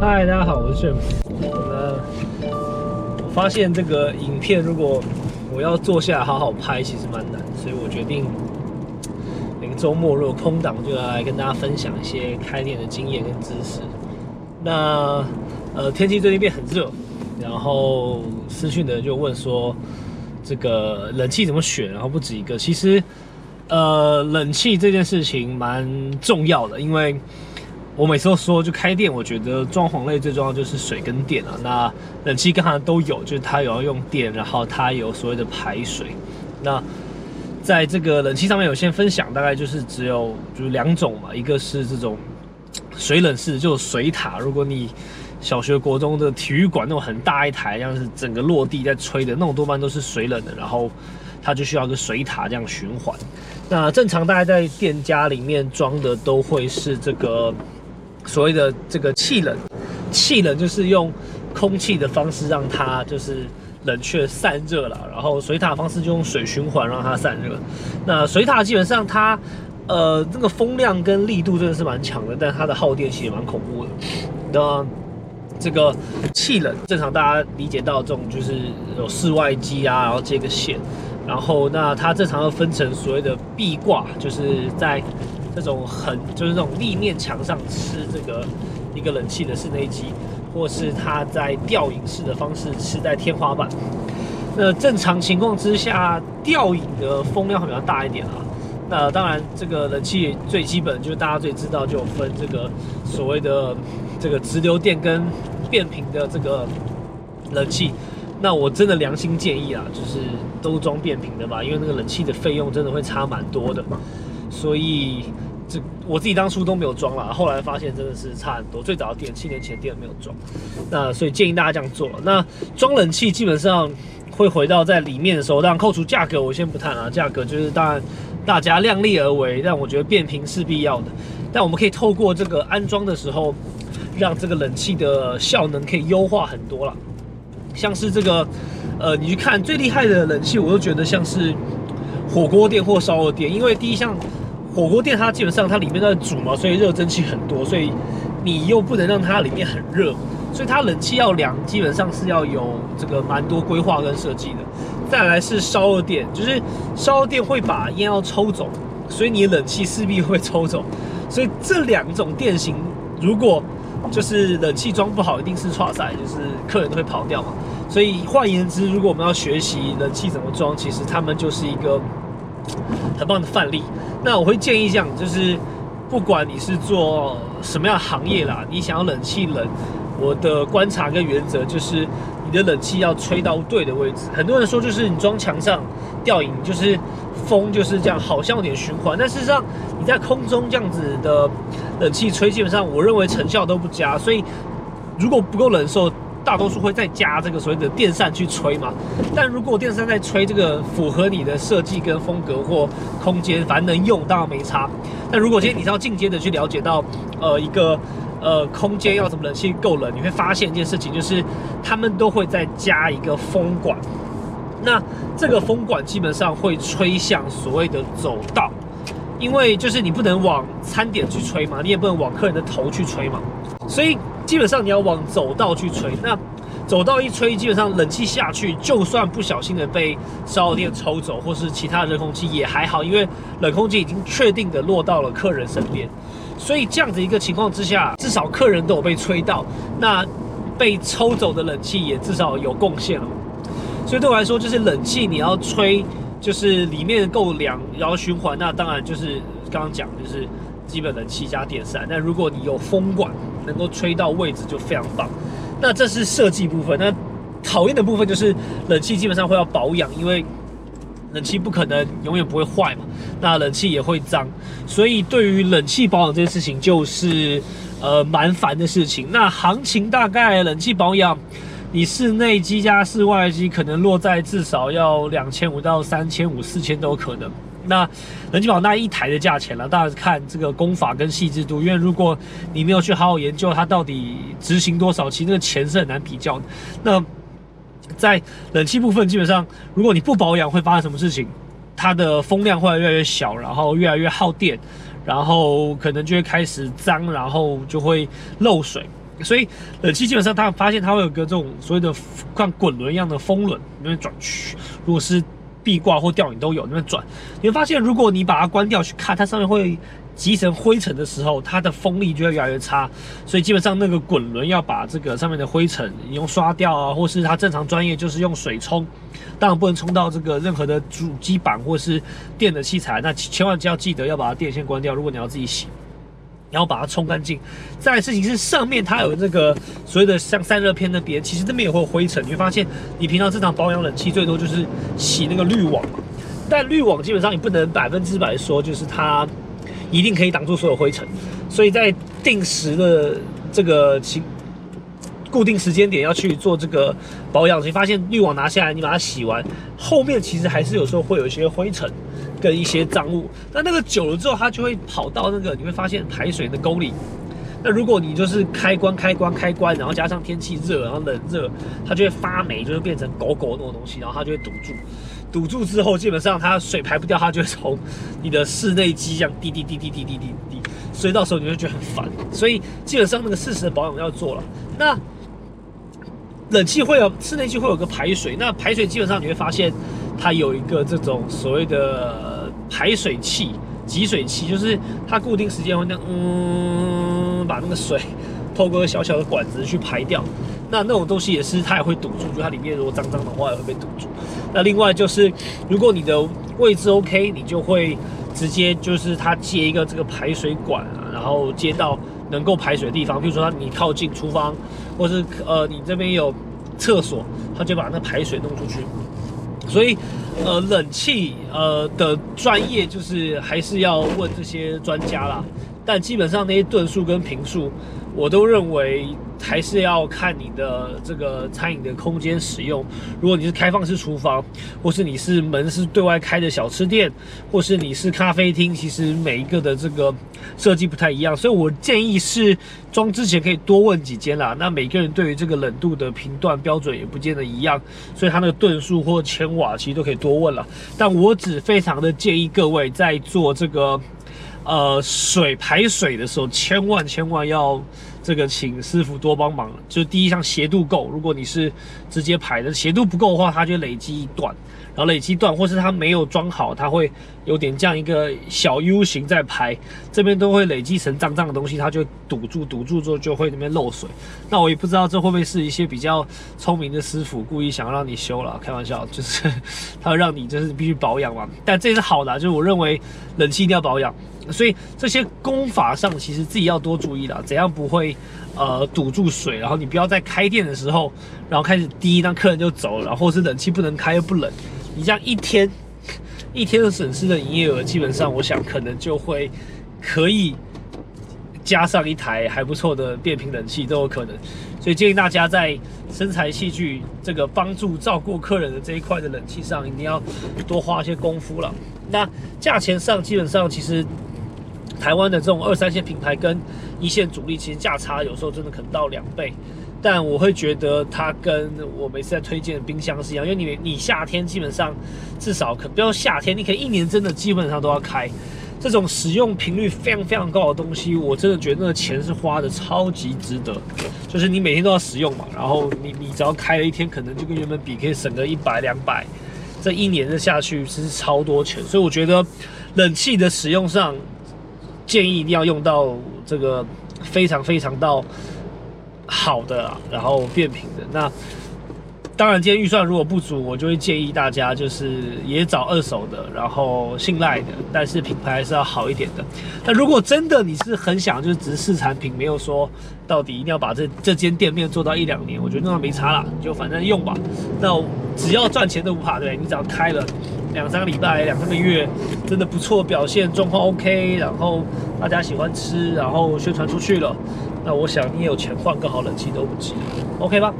嗨，大家好，我是 James。那我发现这个影片如果我要坐下来好好拍，其实蛮难，所以我决定每个周末如果空档，就来跟大家分享一些开店的经验跟知识。那呃，天气最近变很热，然后私讯的人就问说，这个冷气怎么选？然后不止一个，其实呃，冷气这件事情蛮重要的，因为我每次都说，就开店，我觉得装潢类最重要就是水跟电啊。那冷气刚才都有，就是它有要用电，然后它有所谓的排水。那在这个冷气上面有先分享，大概就是只有就是两种嘛，一个是这种水冷式，就水塔。如果你小学、国中的体育馆那种很大一台，像是整个落地在吹的那种，多半都是水冷的，然后它就需要个水塔这样循环。那正常大概在店家里面装的都会是这个所谓的这个气冷，气冷就是用空气的方式让它就是冷却散热了，然后水塔方式就用水循环让它散热。那水塔基本上它呃这个风量跟力度真的是蛮强的，但它的耗电其实也蛮恐怖的。那这个气冷，正常大家理解到这种就是有室外机啊，然后接个线，然后那它正常要分成所谓的壁挂，就是在这种很就是这种立面墙上吃这个一个冷气的室内机，或是它在吊影式的方式吃在天花板。那正常情况之下，吊影的风量会比较大一点啊。那当然，这个冷气最基本就是大家最知道，就分这个所谓的这个直流电跟变频的这个冷气。那我真的良心建议啊，就是都装变频的吧，因为那个冷气的费用真的会差蛮多的。所以这我自己当初都没有装了，后来发现真的是差很多。最早的店七年前店没有装，那所以建议大家这样做。那装冷气基本上会回到在里面的时候，当然扣除价格我先不谈啊，价格就是当然。大家量力而为，但我觉得变频是必要的。但我们可以透过这个安装的时候，让这个冷气的效能可以优化很多了。像是这个，呃，你去看最厉害的冷气，我都觉得像是火锅店或烧肉店，因为第一项火锅店它基本上它里面在煮嘛，所以热蒸汽很多，所以你又不能让它里面很热，所以它冷气要凉，基本上是要有这个蛮多规划跟设计的。再来是烧热电，就是烧热电会把烟要抽走，所以你冷气势必会抽走。所以这两种电型，如果就是冷气装不好，一定是差赛，就是客人都会跑掉嘛。所以换言之，如果我们要学习冷气怎么装，其实他们就是一个很棒的范例。那我会建议这样，就是不管你是做什么样行业啦，你想要冷气冷，我的观察跟原则就是。你的冷气要吹到对的位置。很多人说，就是你装墙上吊影，就是风就是这样，好像有点循环。但事实上，你在空中这样子的冷气吹，基本上我认为成效都不佳。所以，如果不够冷受，大多数会再加这个所谓的电扇去吹嘛。但如果电扇在吹，这个符合你的设计跟风格或空间，反正能用当然没差。但如果今天你是要进阶的去了解到，呃，一个。呃，空间要怎么冷气够冷？你会发现一件事情，就是他们都会再加一个风管。那这个风管基本上会吹向所谓的走道，因为就是你不能往餐点去吹嘛，你也不能往客人的头去吹嘛，所以基本上你要往走道去吹。那走道一吹，基本上冷气下去，就算不小心的被烧电抽走，或是其他热空气也还好，因为冷空气已经确定的落到了客人身边。所以这样子一个情况之下，至少客人都有被吹到，那被抽走的冷气也至少有贡献了。所以对我来说，就是冷气你要吹，就是里面够凉，然后循环，那当然就是刚刚讲，就是基本冷气加电扇。那如果你有风管，能够吹到位置就非常棒。那这是设计部分。那讨厌的部分就是冷气基本上会要保养，因为。冷气不可能永远不会坏嘛，那冷气也会脏，所以对于冷气保养这件事情就是呃蛮烦的事情。那行情大概冷气保养，你室内机加室外机可能落在至少要两千五到三千五、四千都有可能。那冷气保那一台的价钱了，当然看这个功法跟细致度，因为如果你没有去好好研究它到底执行多少，其实那个钱是很难比较。那在冷气部分，基本上如果你不保养，会发生什么事情？它的风量会越来越小，然后越来越耗电，然后可能就会开始脏，然后就会漏水。所以冷气基本上它发现它会有个这种所谓的像滚轮一样的风轮，那边转去。如果是壁挂或吊顶都有那边转，你会发现如果你把它关掉去看，它上面会积成灰尘的时候，它的风力就会越来越差。所以基本上那个滚轮要把这个上面的灰尘你用刷掉啊，或是它正常专业就是用水冲，当然不能冲到这个任何的主机板或是电的器材，那千万就要记得要把电线关掉。如果你要自己洗。然后把它冲干净。再事情是上面它有这个所谓的像散热片那边，其实那边也会有灰尘。你会发现，你平常正常保养冷气最多就是洗那个滤网，但滤网基本上你不能百分之百说就是它一定可以挡住所有灰尘。所以在定时的这个情固定时间点要去做这个保养，你发现滤网拿下来，你把它洗完，后面其实还是有时候会有一些灰尘。跟一些脏物，那那个久了之后，它就会跑到那个，你会发现排水的沟里。那如果你就是开关、开关、开关，然后加上天气热，然后冷热，它就会发霉，就会变成狗狗那种东西，然后它就会堵住。堵住之后，基本上它水排不掉，它就会从你的室内机这样滴滴滴滴滴滴滴滴，所以到时候你会觉得很烦。所以基本上那个适时的保养要做了。那冷气会有室内机会有个排水，那排水基本上你会发现。它有一个这种所谓的排水器、集水器，就是它固定时间会那嗯把那个水透过小小的管子去排掉。那那种东西也是它也会堵住，就它里面如果脏脏的话也会被堵住。那另外就是如果你的位置 OK，你就会直接就是它接一个这个排水管啊，然后接到能够排水的地方，比如说你靠近厨房，或是呃你这边有厕所，它就把那排水弄出去。所以，呃，冷气呃的专业就是还是要问这些专家啦。但基本上那些吨数跟平数，我都认为。还是要看你的这个餐饮的空间使用。如果你是开放式厨房，或是你是门是对外开的小吃店，或是你是咖啡厅，其实每一个的这个设计不太一样。所以我建议是装之前可以多问几间啦。那每个人对于这个冷度的频段标准也不见得一样，所以它那个吨数或千瓦其实都可以多问了。但我只非常的建议各位在做这个呃水排水的时候，千万千万要。这个请师傅多帮忙，就是第一项斜度够。如果你是直接排的，斜度不够的话，它就累积一段，然后累积段，或是它没有装好，它会有点这样一个小 U 型在排，这边都会累积成脏脏的东西，它就堵住，堵住之后就会那边漏水。那我也不知道这会不会是一些比较聪明的师傅故意想要让你修了，开玩笑，就是他让你就是必须保养嘛。但这是好的，就是我认为冷气一定要保养。所以这些功法上，其实自己要多注意了，怎样不会呃堵住水，然后你不要在开店的时候，然后开始滴，让客人就走了，然后是冷气不能开又不冷，你这样一天一天的损失的营业额，基本上我想可能就会可以加上一台还不错的变频冷气都有可能，所以建议大家在身材器具这个帮助照顾客人的这一块的冷气上，一定要多花一些功夫了。那价钱上基本上其实。台湾的这种二三线品牌跟一线主力，其实价差有时候真的可能到两倍，但我会觉得它跟我每次在推荐的冰箱是一样，因为你你夏天基本上至少可不要夏天，你可以一年真的基本上都要开这种使用频率非常非常高的东西，我真的觉得那个钱是花的超级值得，就是你每天都要使用嘛，然后你你只要开了一天，可能就跟原本比可以省个一百两百，这一年的下去其实超多钱，所以我觉得冷气的使用上。建议一定要用到这个非常非常到好的，然后变频的。那当然，今天预算如果不足，我就会建议大家就是也找二手的，然后信赖的，但是品牌还是要好一点的。那如果真的你是很想就是只是试产品，没有说到底一定要把这这间店面做到一两年，我觉得那没差啦，就反正用吧。那只要赚钱都不怕，对你只要开了。两三个礼拜，两三个月，真的不错，表现状况 OK，然后大家喜欢吃，然后宣传出去了，那我想你也有钱换个好冷气都不急，OK 吧？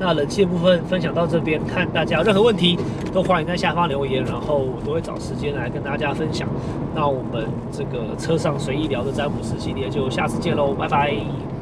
那冷气的部分分享到这边，看大家有任何问题都欢迎在下方留言，然后我都会找时间来跟大家分享。那我们这个车上随意聊的詹姆斯系列就下次见喽，拜拜。